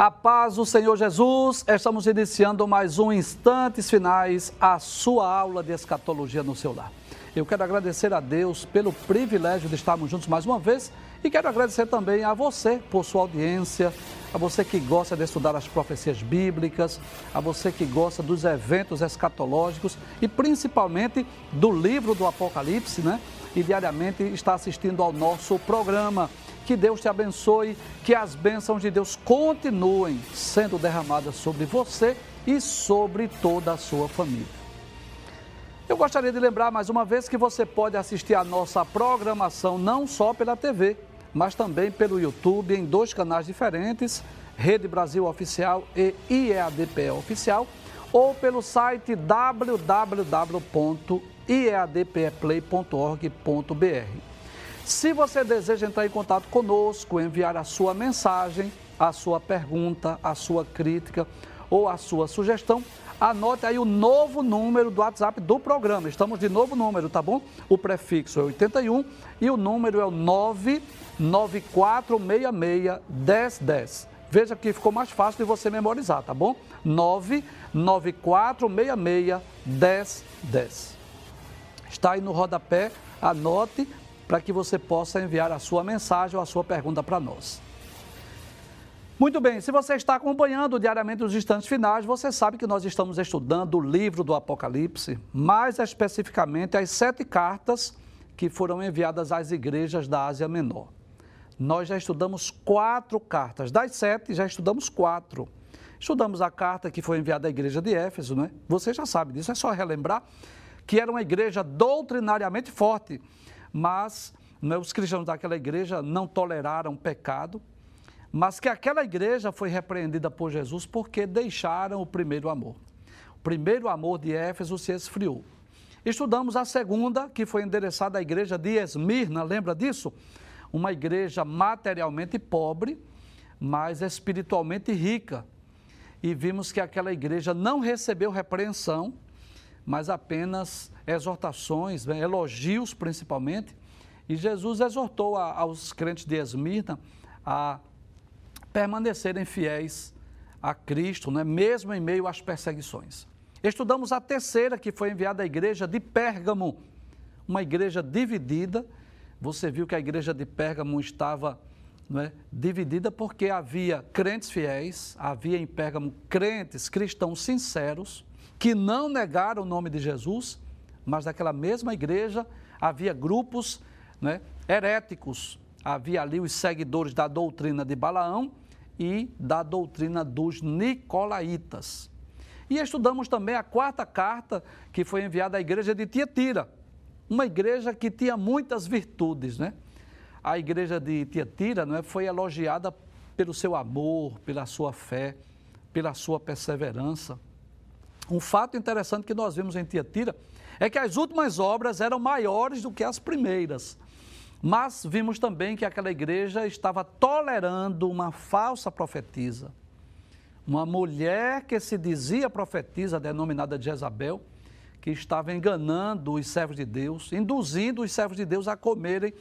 A paz do Senhor Jesus, estamos iniciando mais um Instantes Finais, a sua aula de escatologia no seu lar. Eu quero agradecer a Deus pelo privilégio de estarmos juntos mais uma vez e quero agradecer também a você por sua audiência, a você que gosta de estudar as profecias bíblicas, a você que gosta dos eventos escatológicos e principalmente do livro do Apocalipse, né? E diariamente está assistindo ao nosso programa. Que Deus te abençoe, que as bênçãos de Deus continuem sendo derramadas sobre você e sobre toda a sua família. Eu gostaria de lembrar mais uma vez que você pode assistir a nossa programação não só pela TV, mas também pelo YouTube em dois canais diferentes, Rede Brasil Oficial e IEADPE Oficial, ou pelo site www.iadpeplay.org.br. Se você deseja entrar em contato conosco, enviar a sua mensagem, a sua pergunta, a sua crítica ou a sua sugestão, anote aí o novo número do WhatsApp do programa. Estamos de novo número, tá bom? O prefixo é 81 e o número é o 994661010. Veja que ficou mais fácil de você memorizar, tá bom? 994661010. Está aí no rodapé, anote para que você possa enviar a sua mensagem ou a sua pergunta para nós. Muito bem, se você está acompanhando diariamente os instantes finais, você sabe que nós estamos estudando o livro do Apocalipse, mais especificamente as sete cartas que foram enviadas às igrejas da Ásia Menor. Nós já estudamos quatro cartas, das sete, já estudamos quatro. Estudamos a carta que foi enviada à igreja de Éfeso, não é? Você já sabe disso, é só relembrar que era uma igreja doutrinariamente forte mas né, os cristãos daquela igreja não toleraram pecado, mas que aquela igreja foi repreendida por Jesus porque deixaram o primeiro amor. O primeiro amor de Éfeso se esfriou. Estudamos a segunda, que foi endereçada à igreja de Esmirna, lembra disso? Uma igreja materialmente pobre, mas espiritualmente rica. E vimos que aquela igreja não recebeu repreensão, mas apenas exortações, né, elogios principalmente. E Jesus exortou a, aos crentes de Esmirna a permanecerem fiéis a Cristo, né, mesmo em meio às perseguições. Estudamos a terceira, que foi enviada à igreja de Pérgamo, uma igreja dividida. Você viu que a igreja de Pérgamo estava é, dividida porque havia crentes fiéis, havia em Pérgamo crentes cristãos sinceros, que não negaram o nome de Jesus, mas naquela mesma igreja havia grupos né, heréticos. Havia ali os seguidores da doutrina de Balaão e da doutrina dos Nicolaítas. E estudamos também a quarta carta que foi enviada à igreja de Tiatira, uma igreja que tinha muitas virtudes, né? A igreja de Tiatira não é, foi elogiada pelo seu amor, pela sua fé, pela sua perseverança. Um fato interessante que nós vimos em Tiatira é que as últimas obras eram maiores do que as primeiras. Mas vimos também que aquela igreja estava tolerando uma falsa profetisa. Uma mulher que se dizia profetisa, denominada Jezabel, que estava enganando os servos de Deus, induzindo os servos de Deus a comerem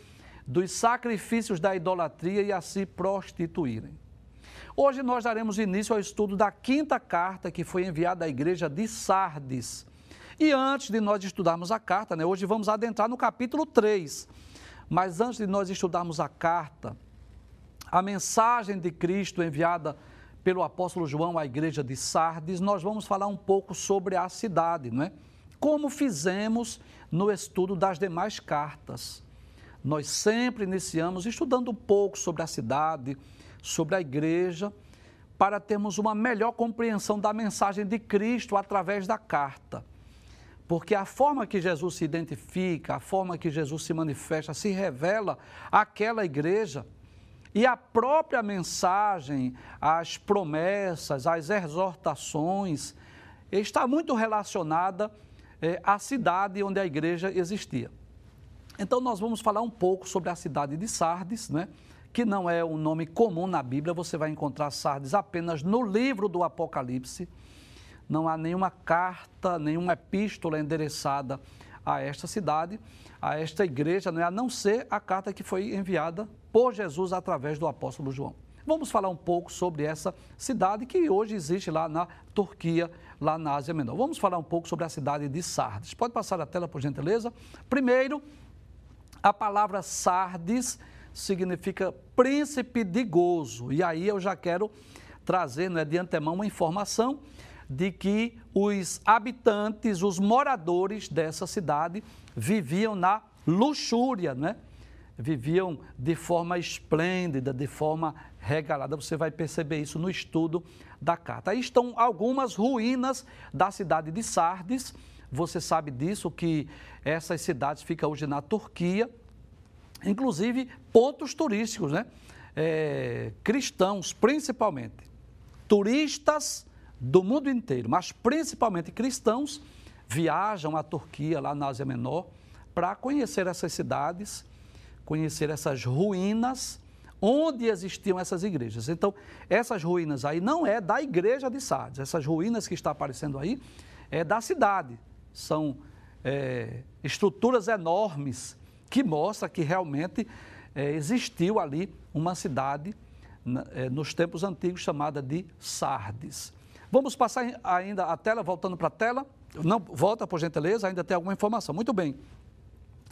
dos sacrifícios da idolatria e a se prostituírem. Hoje nós daremos início ao estudo da quinta carta que foi enviada à igreja de Sardes. E antes de nós estudarmos a carta, né, hoje vamos adentrar no capítulo 3. Mas antes de nós estudarmos a carta, a mensagem de Cristo enviada pelo apóstolo João à igreja de Sardes, nós vamos falar um pouco sobre a cidade, não é? Como fizemos no estudo das demais cartas. Nós sempre iniciamos estudando um pouco sobre a cidade, sobre a igreja, para termos uma melhor compreensão da mensagem de Cristo através da carta. Porque a forma que Jesus se identifica, a forma que Jesus se manifesta, se revela àquela igreja. E a própria mensagem, as promessas, as exortações, está muito relacionada é, à cidade onde a igreja existia. Então, nós vamos falar um pouco sobre a cidade de Sardes, né? Que não é um nome comum na Bíblia, você vai encontrar Sardes apenas no livro do Apocalipse. Não há nenhuma carta, nenhuma epístola endereçada a esta cidade, a esta igreja, não é? a não ser a carta que foi enviada por Jesus através do apóstolo João. vamos falar um pouco sobre essa cidade que hoje existe lá na Turquia, lá na Ásia Menor. Vamos falar um pouco sobre a cidade de Sardes. Pode passar a tela, por gentileza? Primeiro, a palavra Sardes significa príncipe de gozo. E aí eu já quero trazer né, de antemão uma informação de que os habitantes, os moradores dessa cidade viviam na luxúria, né? Viviam de forma esplêndida, de forma regalada. Você vai perceber isso no estudo da carta. Aí estão algumas ruínas da cidade de Sardes. Você sabe disso, que essas cidades ficam hoje na Turquia. Inclusive, pontos turísticos, né? É, cristãos, principalmente. Turistas do mundo inteiro, mas principalmente cristãos, viajam à Turquia, lá na Ásia Menor, para conhecer essas cidades, conhecer essas ruínas onde existiam essas igrejas. Então, essas ruínas aí não é da igreja de Sardes, essas ruínas que está aparecendo aí é da cidade. São é, estruturas enormes que mostram que realmente é, existiu ali uma cidade é, nos tempos antigos chamada de Sardes. Vamos passar ainda a tela, voltando para a tela. Não, volta, por gentileza, ainda tem alguma informação. Muito bem.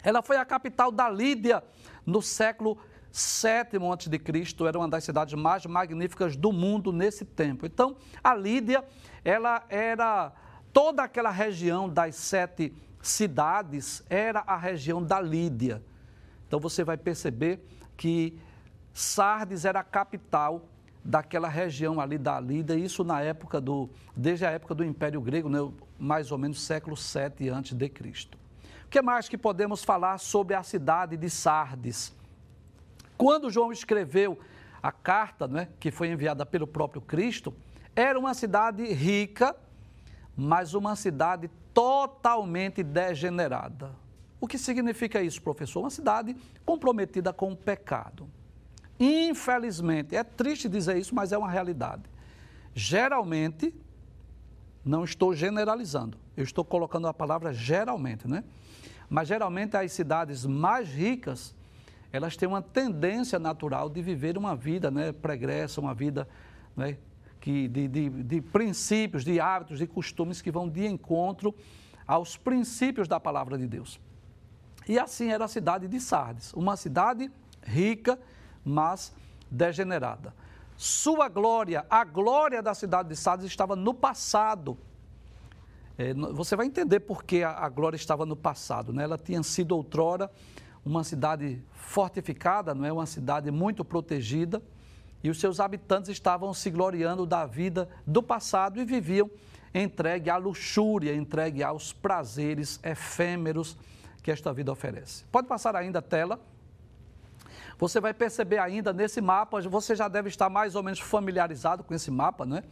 Ela foi a capital da Lídia no século sétimo antes de Cristo, era uma das cidades mais magníficas do mundo nesse tempo. Então, a Lídia, ela era toda aquela região das sete cidades era a região da Lídia. Então você vai perceber que Sardes era a capital daquela região ali da Lídia, isso na época do, desde a época do Império Grego, né, mais ou menos século 7 antes de Cristo. O que mais que podemos falar sobre a cidade de Sardes? Quando João escreveu a carta, né, que foi enviada pelo próprio Cristo, era uma cidade rica, mas uma cidade totalmente degenerada. O que significa isso, professor? Uma cidade comprometida com o pecado. Infelizmente, é triste dizer isso, mas é uma realidade. Geralmente, não estou generalizando, eu estou colocando a palavra geralmente, né? Mas geralmente as cidades mais ricas, elas têm uma tendência natural de viver uma vida né, pregressa, uma vida né, que, de, de, de princípios, de hábitos, de costumes que vão de encontro aos princípios da palavra de Deus. E assim era a cidade de Sardes, uma cidade rica, mas degenerada. Sua glória, a glória da cidade de Sardes estava no passado. É, você vai entender por que a, a, glória estava no passado. Né? Ela tinha sido outrora uma cidade fortificada, não é uma cidade muito protegida, e os seus habitantes estavam se gloriando da vida do passado e viviam entregue à luxúria, entregue aos prazeres efêmeros que esta vida oferece. Pode passar ainda a tela. Você vai perceber ainda nesse mapa, você já deve estar mais ou menos familiarizado com esse mapa, né?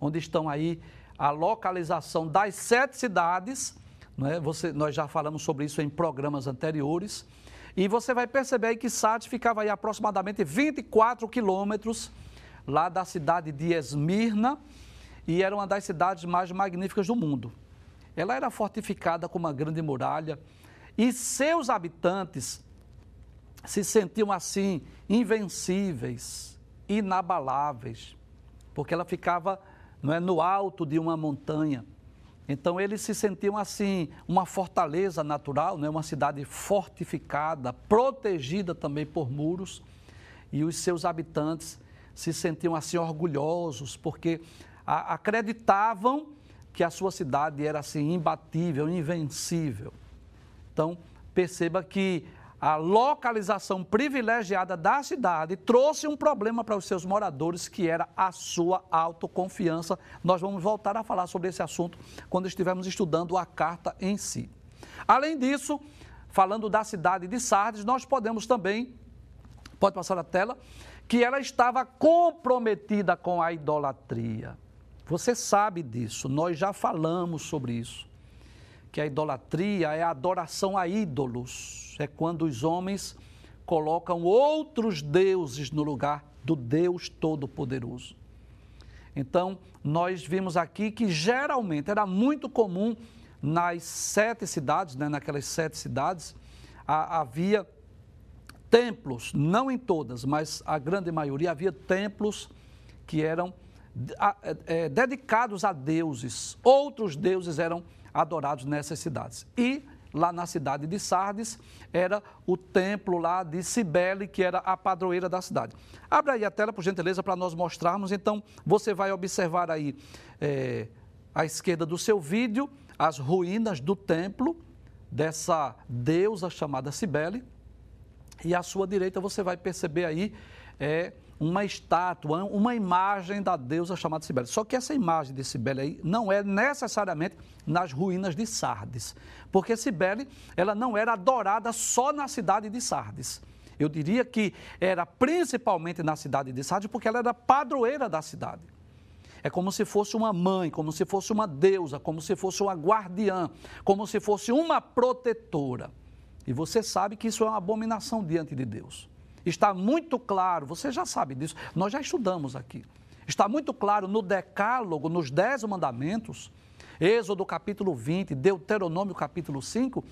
Onde estão aí a localização das sete cidades, né? Você, nós já falamos sobre isso em programas anteriores. E você vai perceber aí que Sardes ficava aí aproximadamente 24 quilômetros lá da cidade de Esmirna e era uma das cidades mais magníficas do mundo. Ela era fortificada com uma grande muralha e seus habitantes se sentiam assim invencíveis, inabaláveis, porque ela ficava não é, no alto de uma montanha. Então eles se sentiam assim, uma fortaleza natural, né? uma cidade fortificada, protegida também por muros, e os seus habitantes se sentiam assim orgulhosos, porque acreditavam que a sua cidade era assim imbatível, invencível. Então, perceba que a localização privilegiada da cidade trouxe um problema para os seus moradores, que era a sua autoconfiança. Nós vamos voltar a falar sobre esse assunto quando estivermos estudando a carta em si. Além disso, falando da cidade de Sardes, nós podemos também, pode passar a tela, que ela estava comprometida com a idolatria. Você sabe disso, nós já falamos sobre isso que a idolatria é a adoração a ídolos. É quando os homens colocam outros deuses no lugar do Deus Todo-Poderoso. Então, nós vimos aqui que geralmente era muito comum nas sete cidades, né, naquelas sete cidades, havia templos, não em todas, mas a grande maioria, havia templos que eram é, dedicados a deuses. Outros deuses eram adorados nessas cidades. E lá na cidade de Sardes, era o templo lá de Cibele, que era a padroeira da cidade. Abra aí a tela, por gentileza, para nós mostrarmos. Então, você vai observar aí é, à esquerda do seu vídeo as ruínas do templo dessa deusa chamada Cibele. E à sua direita você vai perceber aí é, uma estátua, uma imagem da deusa chamada Cibele. Só que essa imagem de Cibele aí não é necessariamente nas ruínas de Sardes, porque Cibele ela não era adorada só na cidade de Sardes. Eu diria que era principalmente na cidade de Sardes, porque ela era padroeira da cidade. É como se fosse uma mãe, como se fosse uma deusa, como se fosse uma guardiã, como se fosse uma protetora. E você sabe que isso é uma abominação diante de Deus. Está muito claro, você já sabe disso, nós já estudamos aqui. Está muito claro no Decálogo, nos Dez Mandamentos, Êxodo capítulo 20, Deuteronômio capítulo 5,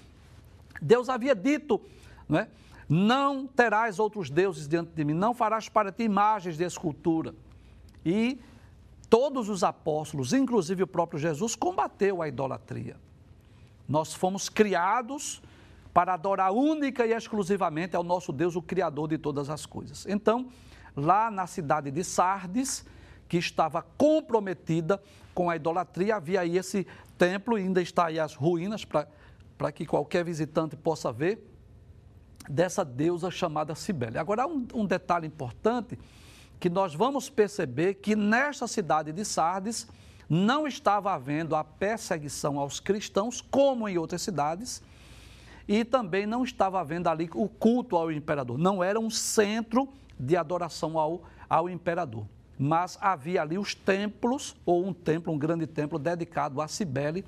Deus havia dito, não é? Não terás outros deuses diante de mim, não farás para ti imagens de escultura. E todos os apóstolos, inclusive o próprio Jesus, combateu a idolatria. Nós fomos criados para adorar única e exclusivamente ao nosso Deus, o Criador de todas as coisas. Então, lá na cidade de Sardes, que estava comprometida com a idolatria, havia aí esse templo, e ainda está aí as ruínas, para que qualquer visitante possa ver, dessa deusa chamada Cibele. Agora, um, um detalhe importante, que nós vamos perceber que nesta cidade de Sardes, não estava havendo a perseguição aos cristãos, como em outras cidades, e também não estava havendo ali o culto ao imperador. Não era um centro de adoração ao, ao imperador. Mas havia ali os templos, ou um templo, um grande templo dedicado a Cibele,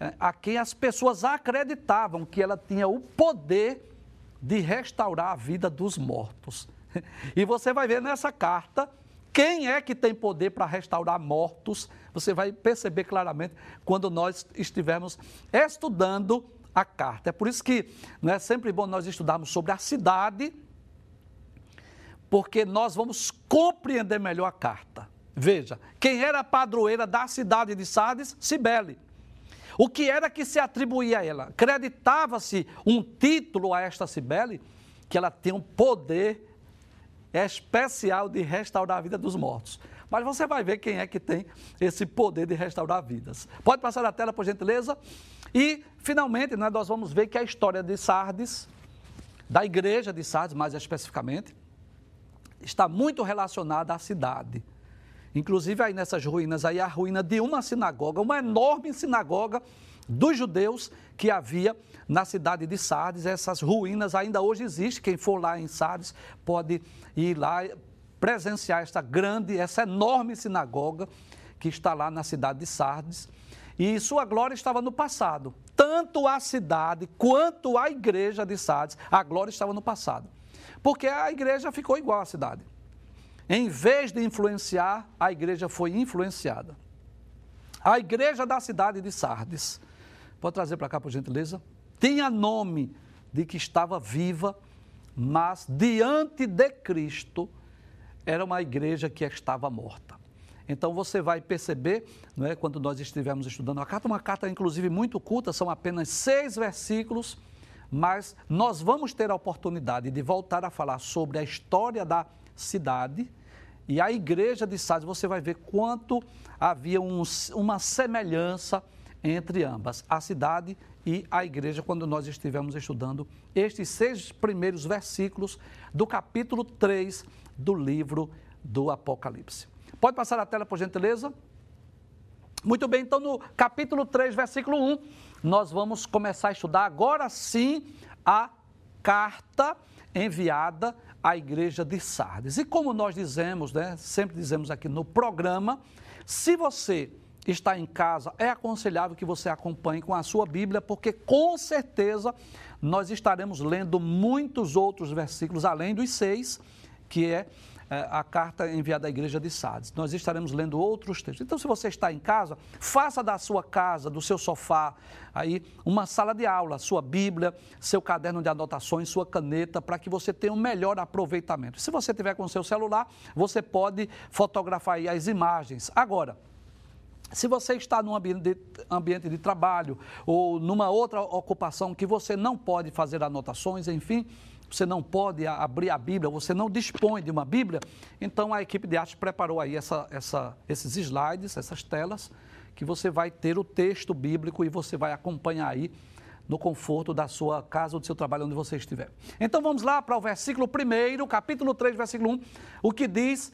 eh, a quem as pessoas acreditavam que ela tinha o poder de restaurar a vida dos mortos. E você vai ver nessa carta quem é que tem poder para restaurar mortos. Você vai perceber claramente quando nós estivermos estudando a carta. É por isso que não é sempre bom nós estudarmos sobre a cidade, porque nós vamos compreender melhor a carta. Veja, quem era a padroeira da cidade de Sardes? Cibele. O que era que se atribuía a ela? Acreditava-se um título a esta Cibele, que ela tem um poder especial de restaurar a vida dos mortos. Mas você vai ver quem é que tem esse poder de restaurar vidas. Pode passar a tela, por gentileza? E, finalmente, né, nós vamos ver que a história de Sardes, da igreja de Sardes, mais especificamente, está muito relacionada à cidade. Inclusive, aí nessas ruínas, aí a ruína de uma sinagoga, uma enorme sinagoga dos judeus que havia na cidade de Sardes. Essas ruínas ainda hoje existem. Quem for lá em Sardes pode ir lá presenciar esta grande, essa enorme sinagoga que está lá na cidade de Sardes. E sua glória estava no passado. Tanto a cidade quanto a igreja de Sardes, a glória estava no passado. Porque a igreja ficou igual à cidade. Em vez de influenciar, a igreja foi influenciada. A igreja da cidade de Sardes, pode trazer para cá, por gentileza, tinha nome de que estava viva, mas diante de Cristo era uma igreja que estava morta. Então você vai perceber, é, quando nós estivermos estudando a carta, uma carta inclusive muito curta, são apenas seis versículos, mas nós vamos ter a oportunidade de voltar a falar sobre a história da cidade e a igreja de Sardes. Você vai ver quanto havia um, uma semelhança entre ambas, a cidade e a igreja, quando nós estivermos estudando estes seis primeiros versículos do capítulo 3 do livro do Apocalipse. Pode passar a tela, por gentileza? Muito bem, então no capítulo 3, versículo 1, nós vamos começar a estudar agora sim a carta enviada à igreja de Sardes. E como nós dizemos, né, sempre dizemos aqui no programa, se você está em casa, é aconselhável que você acompanhe com a sua Bíblia, porque com certeza nós estaremos lendo muitos outros versículos, além dos seis, que é a carta enviada à igreja de Sardes. Nós estaremos lendo outros textos. Então, se você está em casa, faça da sua casa, do seu sofá, aí uma sala de aula, sua Bíblia, seu caderno de anotações, sua caneta, para que você tenha um melhor aproveitamento. Se você tiver com o seu celular, você pode fotografar aí as imagens. Agora, se você está num ambiente de, trabalho ou numa outra ocupação que você não pode fazer anotações, enfim, você não pode abrir a Bíblia, você não dispõe de uma Bíblia, então a equipe de arte preparou aí essa, essa, esses slides, essas telas, que você vai ter o texto bíblico e você vai acompanhar aí no conforto da sua casa ou do seu trabalho, onde você estiver. Então vamos lá para o versículo 1, capítulo 3, versículo 1, o que diz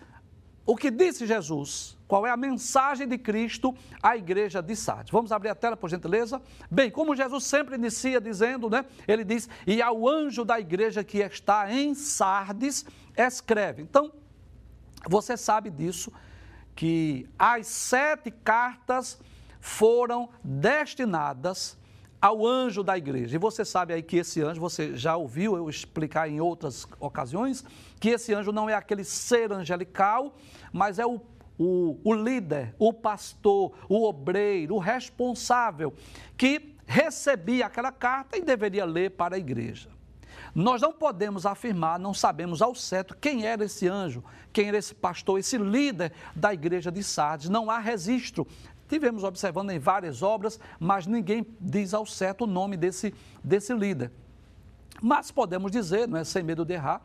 o que disse Jesus, qual é a mensagem de Cristo à igreja de Sardes. Vamos abrir a tela, por gentileza? Bem, como Jesus sempre inicia dizendo, né? Ele diz: E ao anjo da igreja que está em Sardes, escreve. Então, você sabe disso, que as sete cartas foram destinadas ao anjo da igreja. E você sabe aí que esse anjo, você já ouviu eu explicar em outras ocasiões, que esse anjo não é aquele ser angelical, mas é o, o, o líder, o pastor, o obreiro, o responsável, que recebia aquela carta e deveria ler para a igreja. Nós não podemos afirmar, não sabemos ao certo quem era esse anjo, quem era esse pastor, esse líder da igreja de Sardes. Não há registro Tivemos observando em várias obras, mas ninguém diz ao certo o nome desse, desse líder. Mas podemos dizer, não é, sem medo de errar,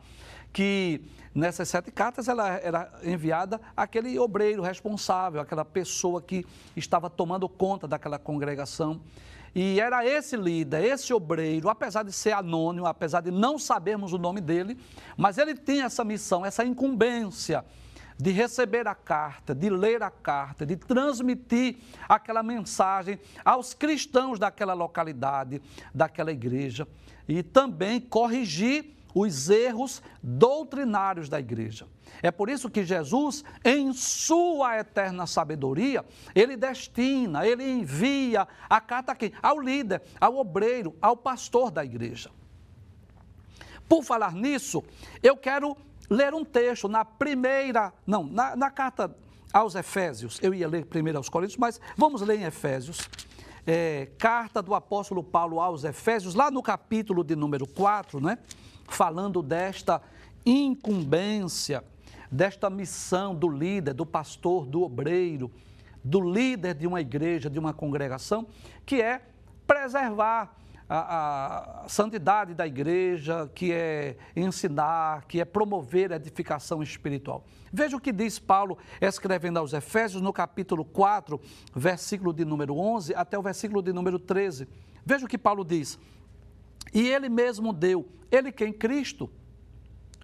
que nessas sete cartas ela era enviada aquele obreiro responsável, aquela pessoa que estava tomando conta daquela congregação. E era esse líder, esse obreiro, apesar de ser anônimo, apesar de não sabermos o nome dele, mas ele tinha essa missão, essa incumbência de receber a carta, de ler a carta, de transmitir aquela mensagem aos cristãos daquela localidade, daquela igreja e também corrigir os erros doutrinários da igreja. É por isso que Jesus, em sua eterna sabedoria, ele destina, ele envia a carta a quem? Ao líder, ao obreiro, ao pastor da igreja. Por falar nisso, eu quero ler um texto na primeira, não, na, na carta aos Efésios. Eu ia ler primeiro aos Coríntios, mas vamos ler em Efésios. É, carta do apóstolo Paulo aos Efésios, lá no capítulo de número 4, né? Falando desta incumbência, desta missão do líder, do pastor, do obreiro, do líder de uma igreja, de uma congregação, que é preservar a, a, santidade da igreja, que é ensinar, que é promover a edificação espiritual. Veja o que diz Paulo escrevendo aos Efésios no capítulo 4, versículo de número 11 até o versículo de número 13. Veja o que Paulo diz. E ele mesmo deu, ele quem? Cristo.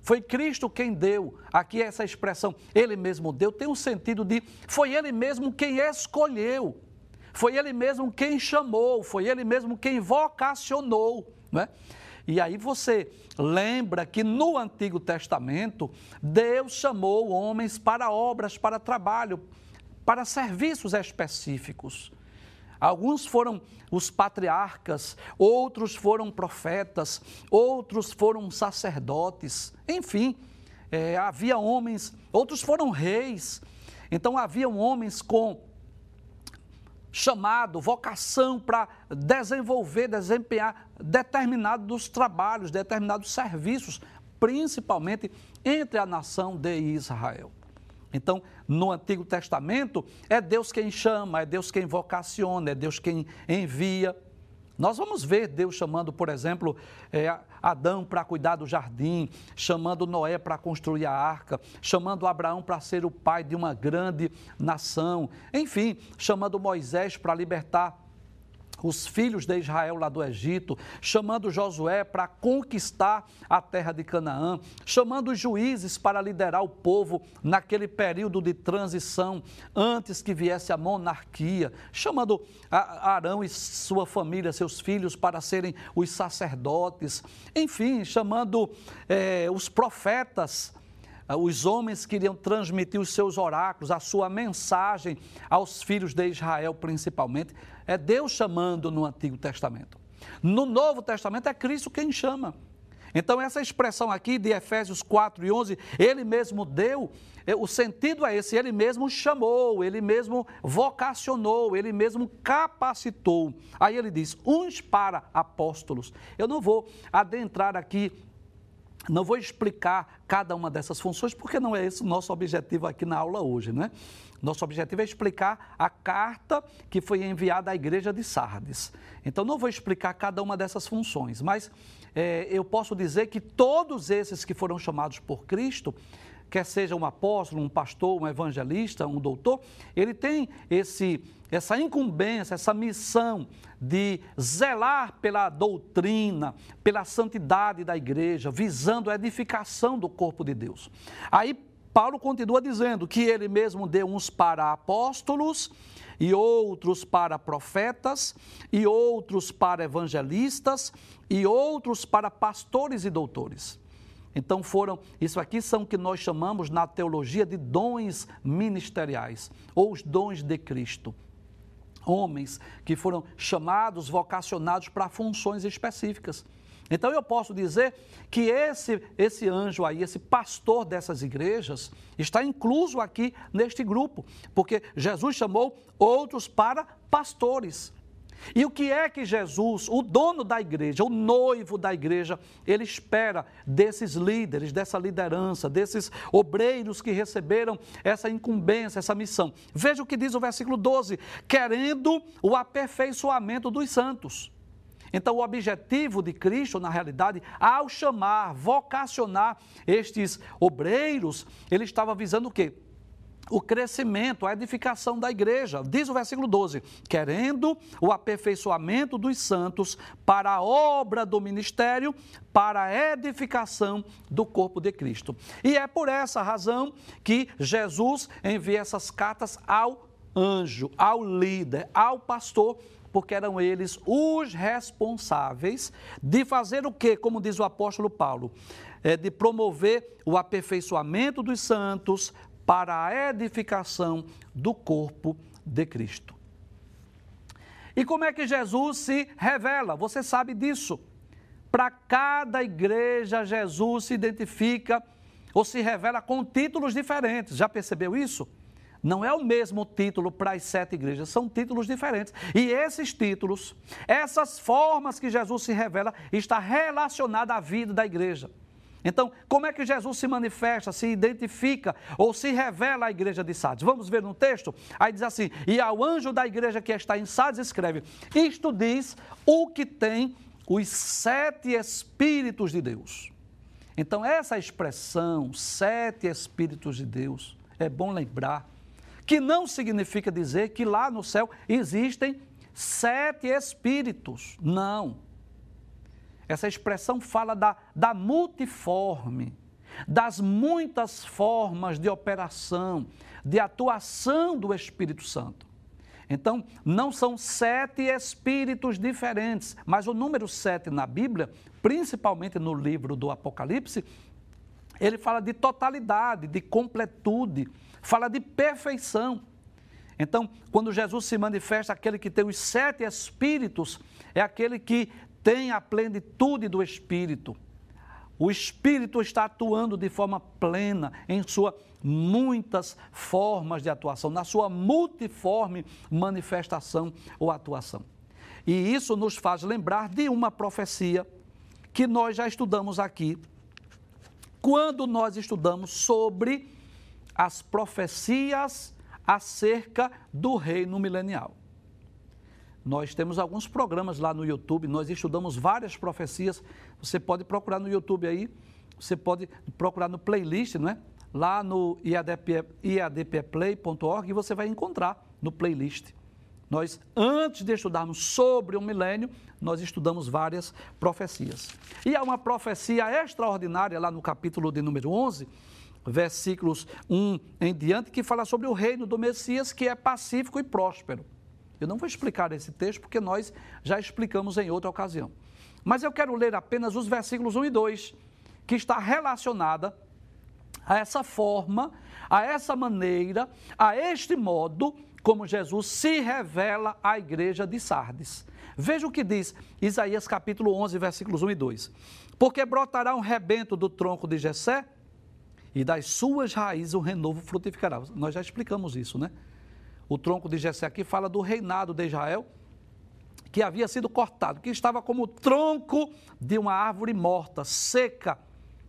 Foi Cristo quem deu. Aqui essa expressão, ele mesmo deu, tem um sentido de foi ele mesmo quem escolheu. Foi ele mesmo quem chamou, foi ele mesmo quem vocacionou, né? E aí você lembra que no Antigo Testamento Deus chamou homens para obras, para trabalho, para serviços específicos. Alguns foram os patriarcas, outros foram profetas, outros foram sacerdotes, enfim, é, havia homens, outros foram reis. Então haviam homens com chamado, vocação para desenvolver, desempenhar determinados trabalhos, determinados serviços, principalmente entre a nação de Israel. Então, no Antigo Testamento, é Deus quem chama, é Deus quem vocaciona, é Deus quem envia. Nós vamos ver Deus chamando, por exemplo, é, Adão para cuidar do jardim, chamando Noé para construir a arca, chamando Abraão para ser o pai de uma grande nação, enfim, chamando Moisés para libertar os filhos de Israel lá do Egito, chamando Josué para conquistar a terra de Canaã, chamando os juízes para liderar o povo naquele período de transição, antes que viesse a monarquia, chamando Arão e sua família, seus filhos, para serem os sacerdotes, enfim, chamando é, os profetas ah, os homens queriam transmitir os seus oráculos, a sua mensagem aos filhos de Israel, principalmente. É Deus chamando no Antigo Testamento. No Novo Testamento é Cristo quem chama. Então, essa expressão aqui de Efésios 4 e 11, ele mesmo deu, é, o sentido é esse: ele mesmo chamou, ele mesmo vocacionou, ele mesmo capacitou. Aí ele diz: uns para apóstolos. Eu não vou adentrar aqui não vou explicar cada uma dessas funções, porque não é esse o nosso objetivo aqui na aula hoje, né? Nosso objetivo é explicar a carta que foi enviada à igreja de Sardes. Então, não vou explicar cada uma dessas funções, mas é, eu posso dizer que todos esses que foram chamados por Cristo, quer seja um apóstolo, um pastor, um evangelista, um doutor, ele tem esse, essa incumbência, essa missão de zelar pela doutrina, pela santidade da igreja, visando a edificação do corpo de Deus. Aí Paulo continua dizendo que ele mesmo deu uns para apóstolos, e outros para profetas, e outros para evangelistas, e outros para pastores e doutores. Então foram, isso aqui são o que nós chamamos na teologia de dons ministeriais, ou os dons de Cristo homens que foram chamados, vocacionados para funções específicas. Então eu posso dizer que esse, esse anjo aí, esse pastor dessas igrejas, está incluso aqui neste grupo, porque Jesus chamou outros para pastores. E o que é que Jesus, o dono da igreja, o noivo da igreja, ele espera desses líderes, dessa liderança, desses obreiros que receberam essa incumbência, essa missão? Veja o que diz o versículo 12: querendo o aperfeiçoamento dos santos. Então, o objetivo de Cristo, na realidade, ao chamar, vocacionar estes obreiros, ele estava visando o quê? o crescimento, a edificação da igreja. Diz o versículo 12: querendo o aperfeiçoamento dos santos para a obra do ministério, para a edificação do corpo de Cristo. E é por essa razão que Jesus envia essas cartas ao anjo, ao líder, ao pastor, porque eram eles os responsáveis de fazer o que, como diz o apóstolo Paulo, é de promover o aperfeiçoamento dos santos, para a edificação do corpo de Cristo. E como é que Jesus se revela? Você sabe disso. Para cada igreja, Jesus se identifica ou se revela com títulos diferentes. Já percebeu isso? Não é o mesmo título para as sete igrejas, são títulos diferentes. E esses títulos, essas formas que Jesus se revela, está relacionada à vida da igreja. Então, como é que Jesus se manifesta, se identifica ou se revela à igreja de Sardes? Vamos ver no texto? Aí diz assim: E ao anjo da igreja que está em Sardes escreve: Isto diz o que tem os sete Espíritos de Deus. Então, essa expressão, sete Espíritos de Deus, é bom lembrar que não significa dizer que lá no céu existem sete Espíritos. Não. Essa expressão fala da, da multiforme, das muitas formas de operação, de atuação do Espírito Santo. Então, não são sete espíritos diferentes, mas o número sete na Bíblia, principalmente no livro do Apocalipse, ele fala de totalidade, de completude, fala de perfeição. Então, quando Jesus se manifesta, aquele que tem os sete espíritos, é aquele que tem a plenitude do Espírito. O Espírito está atuando de forma plena em suas muitas formas de atuação, na sua multiforme manifestação ou atuação. E isso nos faz lembrar de uma profecia que nós já estudamos aqui, quando nós estudamos sobre as profecias acerca do reino milenial. Nós temos alguns programas lá no YouTube, nós estudamos várias profecias. Você pode procurar no YouTube aí, você pode procurar no playlist, não é? Lá no iadpplay.org e você vai encontrar no playlist. Nós, antes de estudarmos sobre o milênio, nós estudamos várias profecias. E há uma profecia extraordinária lá no capítulo de número 11, versículos 1 em diante, que fala sobre o reino do Messias, que é pacífico e próspero. Eu não vou explicar esse texto porque nós já explicamos em outra ocasião. Mas eu quero ler apenas os versículos 1 e 2, que está relacionada a essa forma, a essa maneira, a este modo como Jesus se revela à igreja de Sardes. Veja o que diz Isaías capítulo 11, versículos 1 e 2. Porque brotará um rebento do tronco de Jessé e das suas raízes o renovo frutificará. Nós já explicamos isso, né? O tronco de Jessé aqui fala do reinado de Israel, que havia sido cortado, que estava como o tronco de uma árvore morta, seca.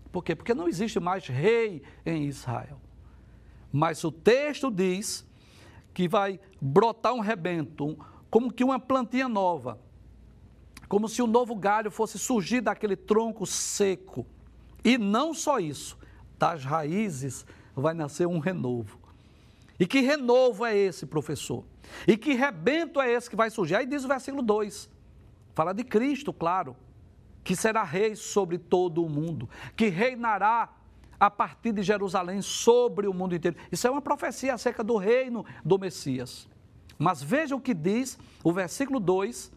Por quê? Porque não existe mais rei em Israel. Mas o texto diz que vai brotar um rebento, como que uma plantinha nova, como se um novo galho fosse surgir daquele tronco seco. E não só isso, das raízes vai nascer um renovo. E que renovo é esse, professor? E que rebento é esse que vai surgir? Aí diz o versículo 2. Fala de Cristo, claro, que será rei sobre todo o mundo, que reinará a partir de Jerusalém sobre o mundo inteiro. Isso é uma profecia acerca do reino do Messias. Mas veja o que diz o versículo 2,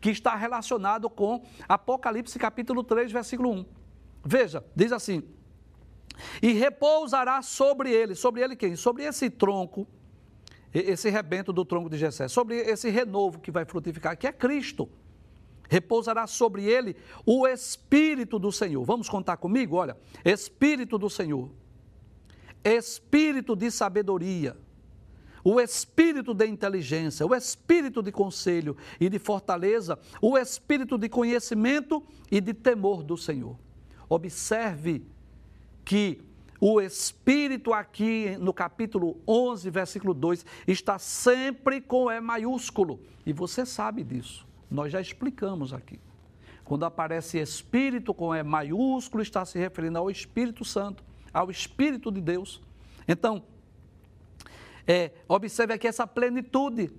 que está relacionado com Apocalipse capítulo 3, versículo 1. Veja, diz assim: E repousará sobre ele, sobre ele quem? Sobre esse tronco, esse rebento do tronco de Jessé, sobre esse renovo que vai frutificar, que é Cristo. Repousará sobre ele o Espírito do Senhor. Vamos contar comigo? Olha, Espírito do Senhor, Espírito de sabedoria, o espírito de inteligência, o espírito de conselho e de fortaleza, o espírito de conhecimento e de temor do Senhor. Observe que o espírito aqui no capítulo 11, versículo 2, está sempre com E maiúsculo, e você sabe disso. Nós já explicamos aqui. Quando aparece espírito com E maiúsculo, está se referindo ao Espírito Santo, ao Espírito de Deus. Então, é, observe aqui essa plenitude.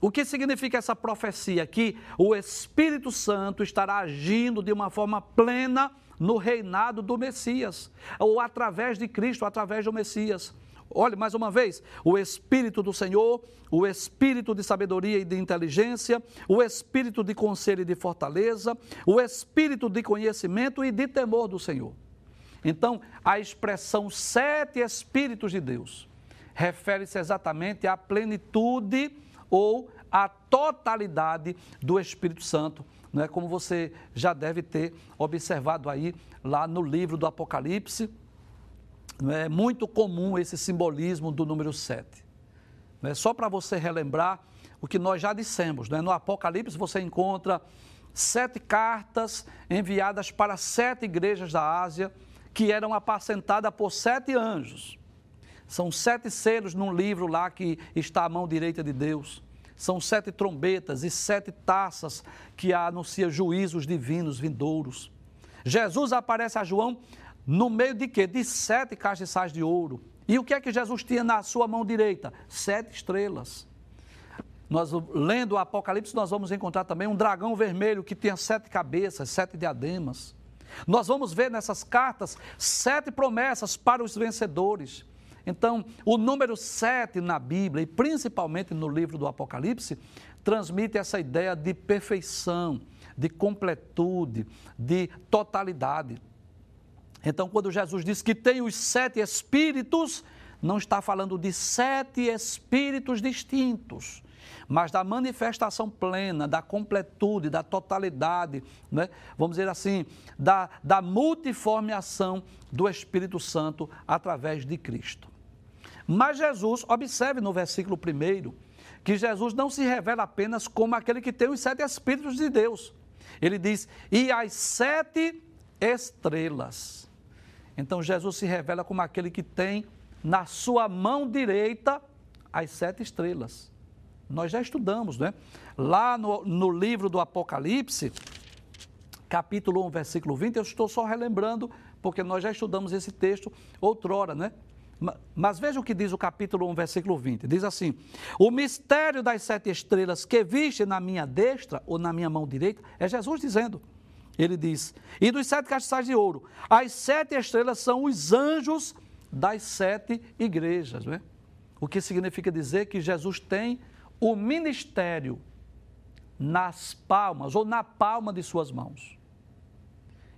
O que significa essa profecia? Que o Espírito Santo estará agindo de uma forma plena no reinado do Messias, ou através de Cristo, através do Messias. Olhe mais uma vez: o Espírito do Senhor, o Espírito de sabedoria e de inteligência, o Espírito de conselho e de fortaleza, o Espírito de conhecimento e de temor do Senhor. Então, a expressão sete Espíritos de Deus refere-se exatamente à plenitude ou à totalidade do Espírito Santo, não é como você já deve ter observado aí lá no livro do Apocalipse. Não é muito comum esse simbolismo do número 7. Não é só para você relembrar o que nós já dissemos, não é? No Apocalipse você encontra sete cartas enviadas para sete igrejas da Ásia que eram apacentadas por sete anjos. São sete selos num livro lá que está à mão direita de Deus. São sete trombetas e sete taças que anunciam juízos divinos vindouros. Jesus aparece a João no meio de quê? De sete castiçais de ouro. E o que é que Jesus tinha na sua mão direita? Sete estrelas. Nós, lendo o Apocalipse, nós vamos encontrar também um dragão vermelho que tinha sete cabeças, sete diademas. Nós vamos ver nessas cartas sete promessas para os vencedores. Então, o número 7 na Bíblia, e principalmente no livro do Apocalipse, transmite essa ideia de perfeição, de completude, de totalidade. Então, quando Jesus diz que tem os sete espíritos, não está falando de sete espíritos distintos, mas da manifestação plena, da completude, da totalidade, né? vamos dizer assim, da, da multiforme ação do Espírito Santo através de Cristo. Mas Jesus, observe no versículo 1, que Jesus não se revela apenas como aquele que tem os sete Espíritos de Deus. Ele diz, e as sete estrelas. Então Jesus se revela como aquele que tem na sua mão direita as sete estrelas. Nós já estudamos, né? Lá no, no livro do Apocalipse, capítulo 1, versículo 20, eu estou só relembrando, porque nós já estudamos esse texto outrora, né? Mas veja o que diz o capítulo 1, versículo 20. Diz assim: O mistério das sete estrelas que viste na minha destra ou na minha mão direita, é Jesus dizendo. Ele diz: E dos sete castiçais de ouro, as sete estrelas são os anjos das sete igrejas. Não é? O que significa dizer que Jesus tem o ministério nas palmas ou na palma de suas mãos.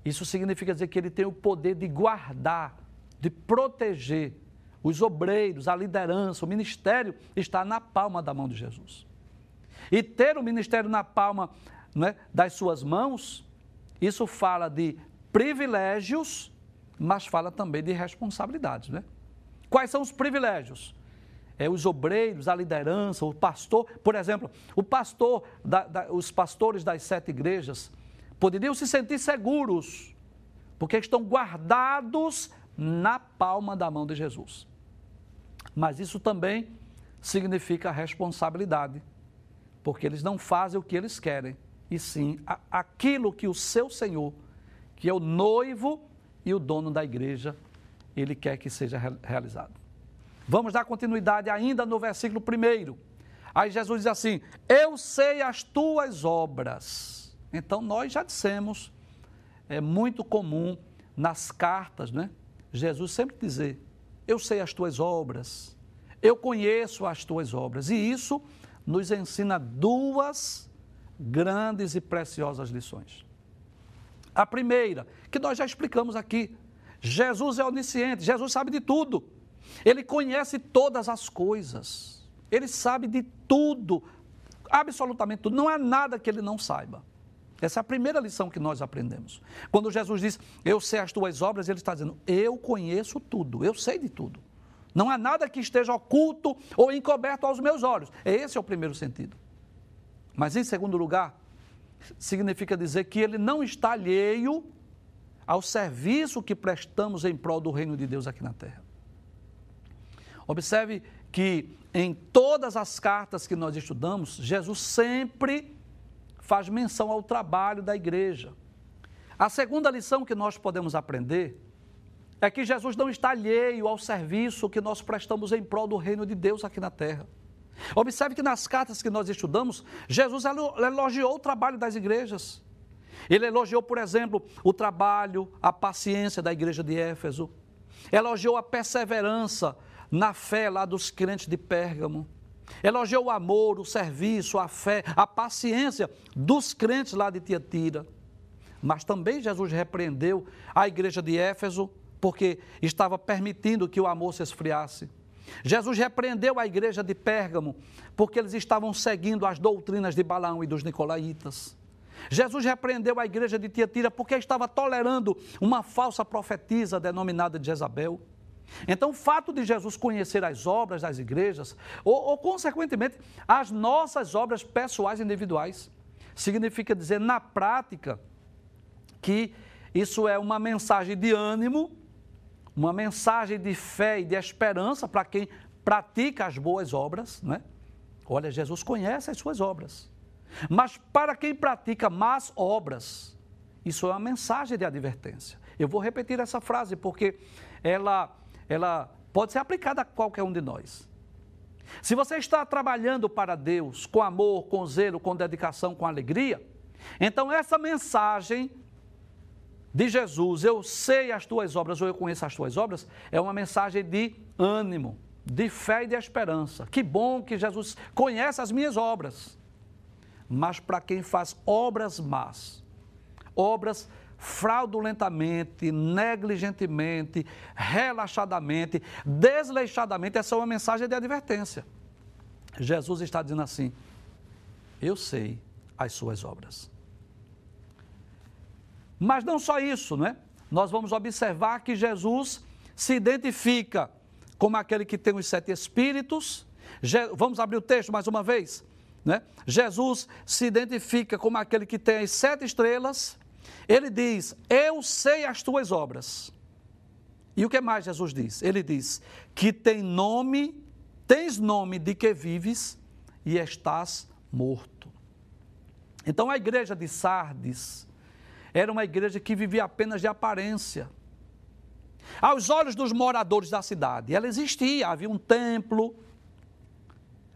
Isso significa dizer que ele tem o poder de guardar, de proteger os obreiros, a liderança, o ministério está na palma da mão de Jesus. E ter o ministério na palma né, das suas mãos, isso fala de privilégios, mas fala também de responsabilidades. Né? Quais são os privilégios? É, os obreiros, a liderança, o pastor, por exemplo, o pastor, da, da, os pastores das sete igrejas poderiam se sentir seguros, porque estão guardados na palma da mão de Jesus. Mas isso também significa responsabilidade, porque eles não fazem o que eles querem, e sim aquilo que o seu Senhor, que é o noivo e o dono da igreja, ele quer que seja realizado. Vamos dar continuidade ainda no versículo 1. Aí Jesus diz assim: Eu sei as tuas obras. Então nós já dissemos, é muito comum nas cartas, né? Jesus sempre dizer: Eu sei as tuas obras, eu conheço as tuas obras. E isso nos ensina duas grandes e preciosas lições. A primeira, que nós já explicamos aqui: Jesus é onisciente, Jesus sabe de tudo. Ele conhece todas as coisas. Ele sabe de tudo, absolutamente tudo. Não há nada que ele não saiba. Essa é a primeira lição que nós aprendemos. Quando Jesus diz, Eu sei as tuas obras, ele está dizendo, Eu conheço tudo, eu sei de tudo. Não há nada que esteja oculto ou encoberto aos meus olhos. Esse é o primeiro sentido. Mas, em segundo lugar, significa dizer que ele não está alheio ao serviço que prestamos em prol do reino de Deus aqui na terra. Observe que em todas as cartas que nós estudamos, Jesus sempre faz menção ao trabalho da igreja. A segunda lição que nós podemos aprender é que Jesus não está alheio ao serviço que nós prestamos em prol do reino de Deus aqui na terra. Observe que nas cartas que nós estudamos, Jesus elogiou o trabalho das igrejas. Ele elogiou, por exemplo, o trabalho, a paciência da igreja de Éfeso. Elogiou a perseverança na fé lá dos crentes de Pérgamo. Elogiou o amor, o serviço, a fé, a paciência dos crentes lá de Tiatira. Mas também Jesus repreendeu a igreja de Éfeso, porque estava permitindo que o amor se esfriasse. Jesus repreendeu a igreja de Pérgamo, porque eles estavam seguindo as doutrinas de Balaão e dos Nicolaítas. Jesus repreendeu a igreja de Tiatira porque estava tolerando uma falsa profetisa denominada de Jezabel. Então, o fato de Jesus conhecer as obras das igrejas, ou, ou, consequentemente, as nossas obras pessoais individuais, significa dizer, na prática, que isso é uma mensagem de ânimo, uma mensagem de fé e de esperança para quem pratica as boas obras, não é? Olha, Jesus conhece as suas obras. Mas para quem pratica más obras, isso é uma mensagem de advertência. Eu vou repetir essa frase porque ela ela pode ser aplicada a qualquer um de nós. Se você está trabalhando para Deus com amor, com zelo, com dedicação, com alegria, então essa mensagem de Jesus, eu sei as tuas obras ou eu conheço as tuas obras, é uma mensagem de ânimo, de fé e de esperança. Que bom que Jesus conhece as minhas obras. Mas para quem faz obras más, obras fraudulentamente, negligentemente, relaxadamente, desleixadamente, essa é uma mensagem de advertência. Jesus está dizendo assim: Eu sei as suas obras. Mas não só isso, não é? Nós vamos observar que Jesus se identifica como aquele que tem os sete espíritos. Vamos abrir o texto mais uma vez. Né? Jesus se identifica como aquele que tem as sete estrelas, ele diz: Eu sei as tuas obras. E o que mais Jesus diz? Ele diz: Que tem nome, tens nome de que vives e estás morto. Então a igreja de Sardes era uma igreja que vivia apenas de aparência. Aos olhos dos moradores da cidade, ela existia, havia um templo,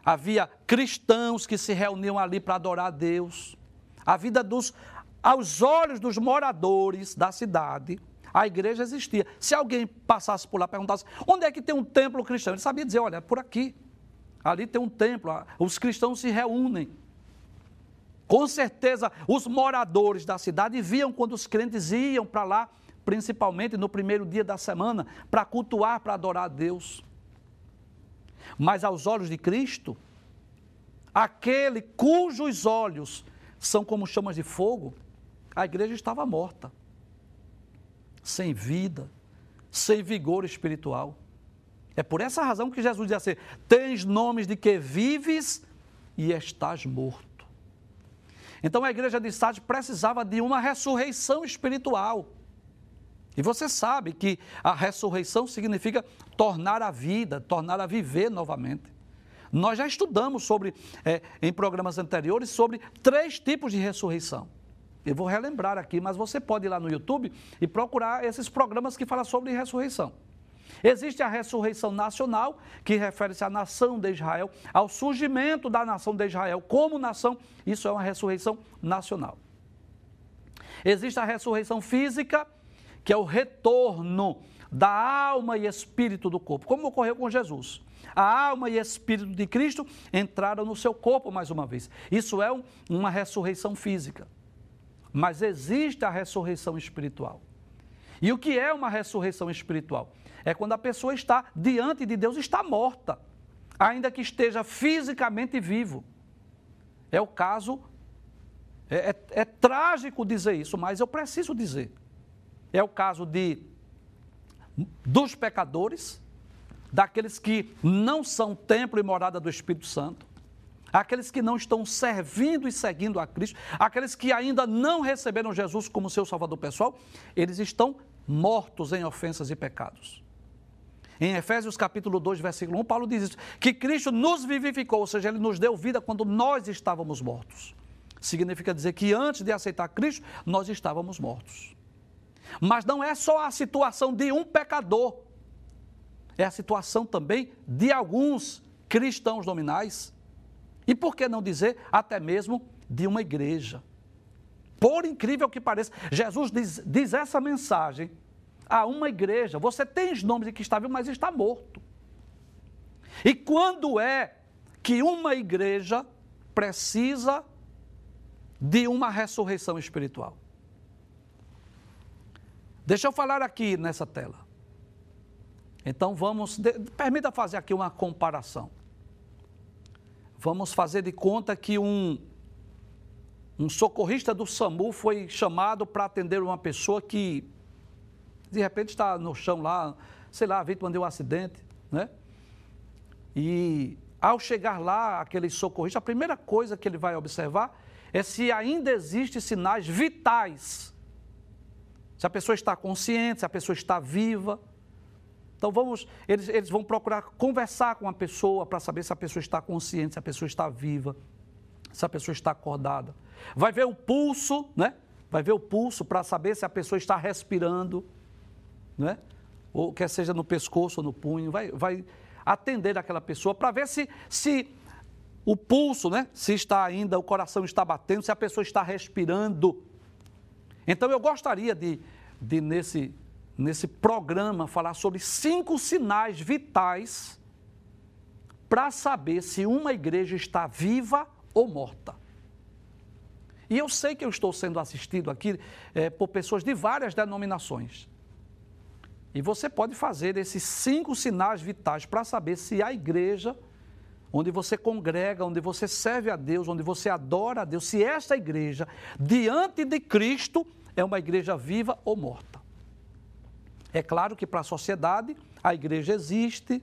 havia cristãos que se reuniam ali para adorar a Deus. A vida dos aos olhos dos moradores da cidade, a igreja existia. Se alguém passasse por lá e perguntasse onde é que tem um templo cristão, ele sabia dizer: olha, é por aqui. Ali tem um templo, os cristãos se reúnem. Com certeza, os moradores da cidade viam quando os crentes iam para lá, principalmente no primeiro dia da semana, para cultuar, para adorar a Deus. Mas aos olhos de Cristo, aquele cujos olhos são como chamas de fogo, a igreja estava morta, sem vida, sem vigor espiritual. É por essa razão que Jesus diz assim: tens nomes de que vives e estás morto. Então a igreja de Sardes precisava de uma ressurreição espiritual. E você sabe que a ressurreição significa tornar a vida, tornar a viver novamente. Nós já estudamos sobre, é, em programas anteriores, sobre três tipos de ressurreição. Eu vou relembrar aqui, mas você pode ir lá no YouTube e procurar esses programas que falam sobre ressurreição. Existe a ressurreição nacional, que refere-se à nação de Israel, ao surgimento da nação de Israel como nação, isso é uma ressurreição nacional. Existe a ressurreição física, que é o retorno da alma e espírito do corpo, como ocorreu com Jesus. A alma e espírito de Cristo entraram no seu corpo mais uma vez. Isso é um, uma ressurreição física. Mas existe a ressurreição espiritual. E o que é uma ressurreição espiritual? É quando a pessoa está diante de Deus, está morta, ainda que esteja fisicamente vivo. É o caso, é, é, é trágico dizer isso, mas eu preciso dizer. É o caso de dos pecadores, daqueles que não são templo e morada do Espírito Santo, aqueles que não estão servindo e seguindo a Cristo, aqueles que ainda não receberam Jesus como seu Salvador pessoal, eles estão mortos em ofensas e pecados. Em Efésios capítulo 2, versículo 1, Paulo diz isso, que Cristo nos vivificou, ou seja, Ele nos deu vida quando nós estávamos mortos. Significa dizer que antes de aceitar Cristo, nós estávamos mortos. Mas não é só a situação de um pecador, é a situação também de alguns cristãos nominais. E por que não dizer até mesmo de uma igreja? Por incrível que pareça, Jesus diz, diz essa mensagem a uma igreja. Você tem os nomes de que está vivo, mas está morto. E quando é que uma igreja precisa de uma ressurreição espiritual? Deixa eu falar aqui nessa tela. Então vamos, de, permita fazer aqui uma comparação. Vamos fazer de conta que um, um socorrista do SAMU foi chamado para atender uma pessoa que de repente está no chão lá, sei lá, vítima de um acidente, né? E ao chegar lá, aquele socorrista, a primeira coisa que ele vai observar é se ainda existem sinais vitais se a pessoa está consciente, se a pessoa está viva. Então vamos, eles, eles vão procurar conversar com a pessoa para saber se a pessoa está consciente, se a pessoa está viva, se a pessoa está acordada. Vai ver o pulso, né? Vai ver o pulso para saber se a pessoa está respirando, né? Ou quer seja no pescoço ou no punho, vai, vai atender aquela pessoa para ver se, se o pulso, né? Se está ainda, o coração está batendo, se a pessoa está respirando. Então eu gostaria de, de nesse, nesse programa, falar sobre cinco sinais vitais para saber se uma igreja está viva ou morta. E eu sei que eu estou sendo assistido aqui é, por pessoas de várias denominações. E você pode fazer esses cinco sinais vitais para saber se a igreja, onde você congrega, onde você serve a Deus, onde você adora a Deus, se esta igreja, diante de Cristo, é uma igreja viva ou morta. É claro que para a sociedade a igreja existe,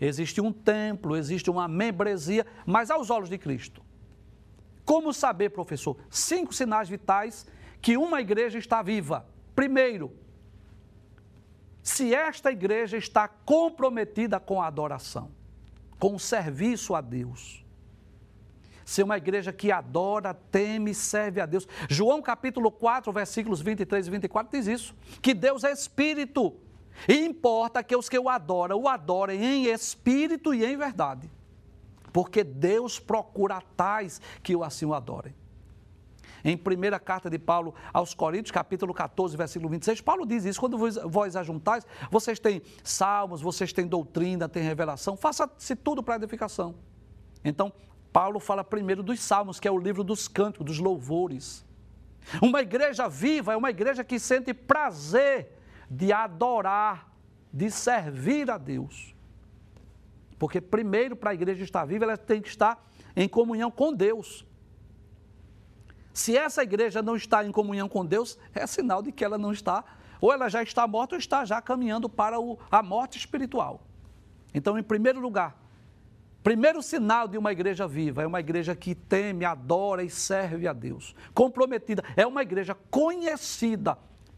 existe um templo, existe uma membresia, mas aos olhos de Cristo. Como saber, professor? Cinco sinais vitais que uma igreja está viva. Primeiro, se esta igreja está comprometida com a adoração, com o serviço a Deus ser uma igreja que adora, teme e serve a Deus. João capítulo 4, versículos 23 e 24 diz isso, que Deus é espírito. E importa que os que o adoram, o adorem em espírito e em verdade. Porque Deus procura tais que o assim o adorem. Em primeira carta de Paulo aos Coríntios, capítulo 14, versículo 26, Paulo diz isso: quando vós, ajuntais, vocês têm salmos, vocês têm doutrina, têm revelação, faça-se tudo para edificação. Então, Paulo fala primeiro dos Salmos, que é o livro dos cânticos, dos louvores. Uma igreja viva é uma igreja que sente prazer de adorar, de servir a Deus. Porque primeiro para a igreja estar viva, ela tem que estar em comunhão com Deus. Se essa igreja não está em comunhão com Deus, é sinal de que ela não está, ou ela já está morta ou está já caminhando para o, a morte espiritual. Então, em primeiro lugar, primeiro sinal de uma igreja viva é uma igreja que teme, adora e serve a Deus. Comprometida, é uma igreja conhecida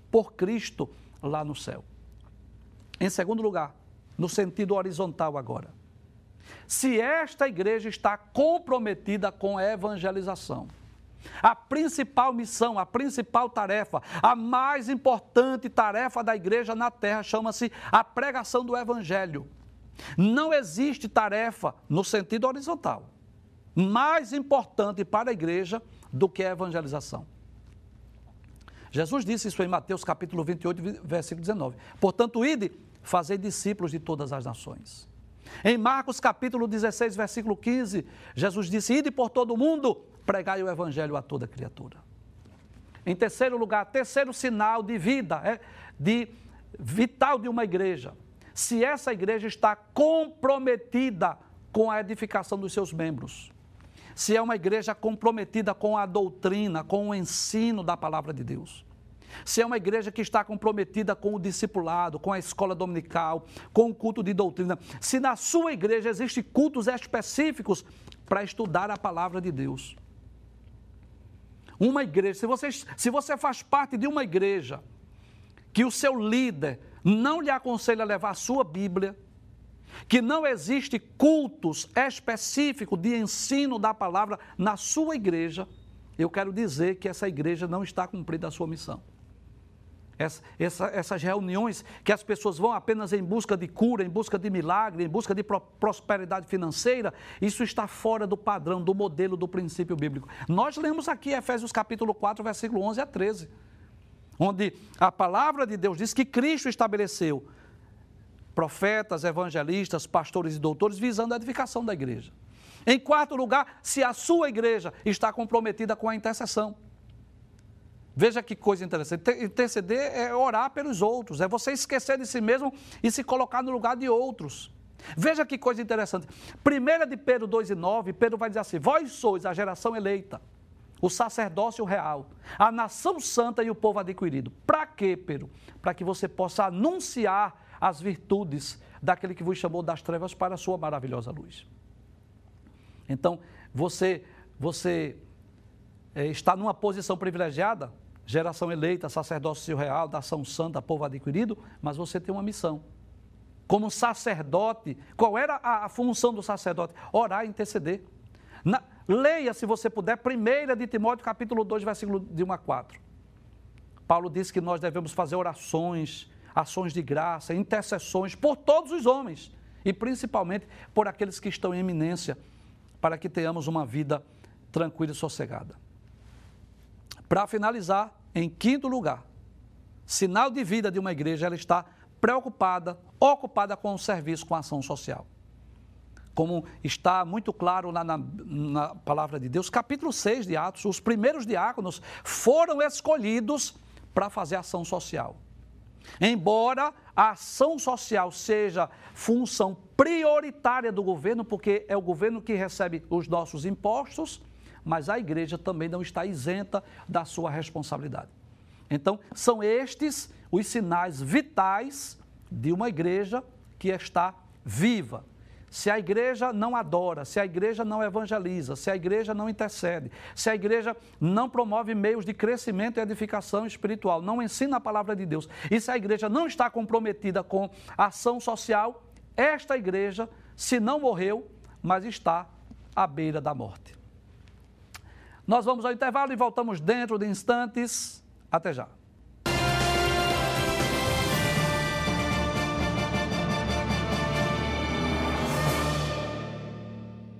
por Cristo lá no céu. Em segundo lugar, no sentido horizontal agora. Se esta igreja está comprometida com a evangelização, a principal missão, a principal tarefa, a mais importante tarefa da igreja na terra chama-se a pregação do evangelho. Não existe tarefa no sentido horizontal mais importante para a igreja do que a evangelização. Jesus disse isso em Mateus capítulo 28, versículo 19. Portanto, ide, fazei discípulos de todas as nações. Em Marcos capítulo 16, versículo 15, Jesus disse: Ide por todo o mundo, pregai o evangelho a toda criatura. Em terceiro lugar, terceiro sinal de vida, é, de vital de uma igreja. Se essa igreja está comprometida com a edificação dos seus membros, se é uma igreja comprometida com a doutrina, com o ensino da palavra de Deus, se é uma igreja que está comprometida com o discipulado, com a escola dominical, com o culto de doutrina, se na sua igreja existem cultos específicos para estudar a palavra de Deus. Uma igreja, se você, se você faz parte de uma igreja que o seu líder não lhe aconselha a levar a sua Bíblia, que não existe cultos específicos de ensino da palavra na sua igreja, eu quero dizer que essa igreja não está cumprindo a sua missão. Essa, essa, essas reuniões que as pessoas vão apenas em busca de cura, em busca de milagre, em busca de pro, prosperidade financeira, isso está fora do padrão, do modelo, do princípio bíblico. Nós lemos aqui Efésios capítulo 4, versículo 11 a 13, onde a palavra de Deus diz que Cristo estabeleceu profetas, evangelistas, pastores e doutores visando a edificação da igreja. Em quarto lugar, se a sua igreja está comprometida com a intercessão. Veja que coisa interessante. Interceder é orar pelos outros, é você esquecer de si mesmo e se colocar no lugar de outros. Veja que coisa interessante. Primeira de Pedro 2 e 9, Pedro vai dizer assim: Vós sois a geração eleita, o sacerdócio real, a nação santa e o povo adquirido. Para quê, Pedro? Para que você possa anunciar as virtudes daquele que vos chamou das trevas para a sua maravilhosa luz. Então, você, você é, está numa posição privilegiada geração eleita, sacerdócio real, da ação santa, povo adquirido, mas você tem uma missão. Como sacerdote, qual era a, função do sacerdote? Orar e interceder. Na, leia, se você puder, 1 de Timóteo, capítulo 2, versículo de 1 a 4. Paulo diz que nós devemos fazer orações, ações de graça, intercessões por todos os homens e principalmente por aqueles que estão em eminência, para que tenhamos uma vida tranquila e sossegada. Para finalizar, em quinto lugar, sinal de vida de uma igreja, ela está preocupada, ocupada com o serviço, com a ação social. Como está muito claro na, na, na palavra de Deus, capítulo 6 de Atos, os primeiros diáconos foram escolhidos para fazer ação social. Embora a ação social seja função prioritária do governo, porque é o governo que recebe os nossos impostos, mas a igreja também não está isenta da sua responsabilidade. Então, são estes os sinais vitais de uma igreja que está viva. Se a igreja não adora, se a igreja não evangeliza, se a igreja não intercede, se a igreja não promove meios de crescimento e edificação espiritual, não ensina a palavra de Deus, e se a igreja não está comprometida com ação social, esta igreja, se não morreu, mas está à beira da morte. Nós vamos ao intervalo e voltamos dentro de instantes. Até já.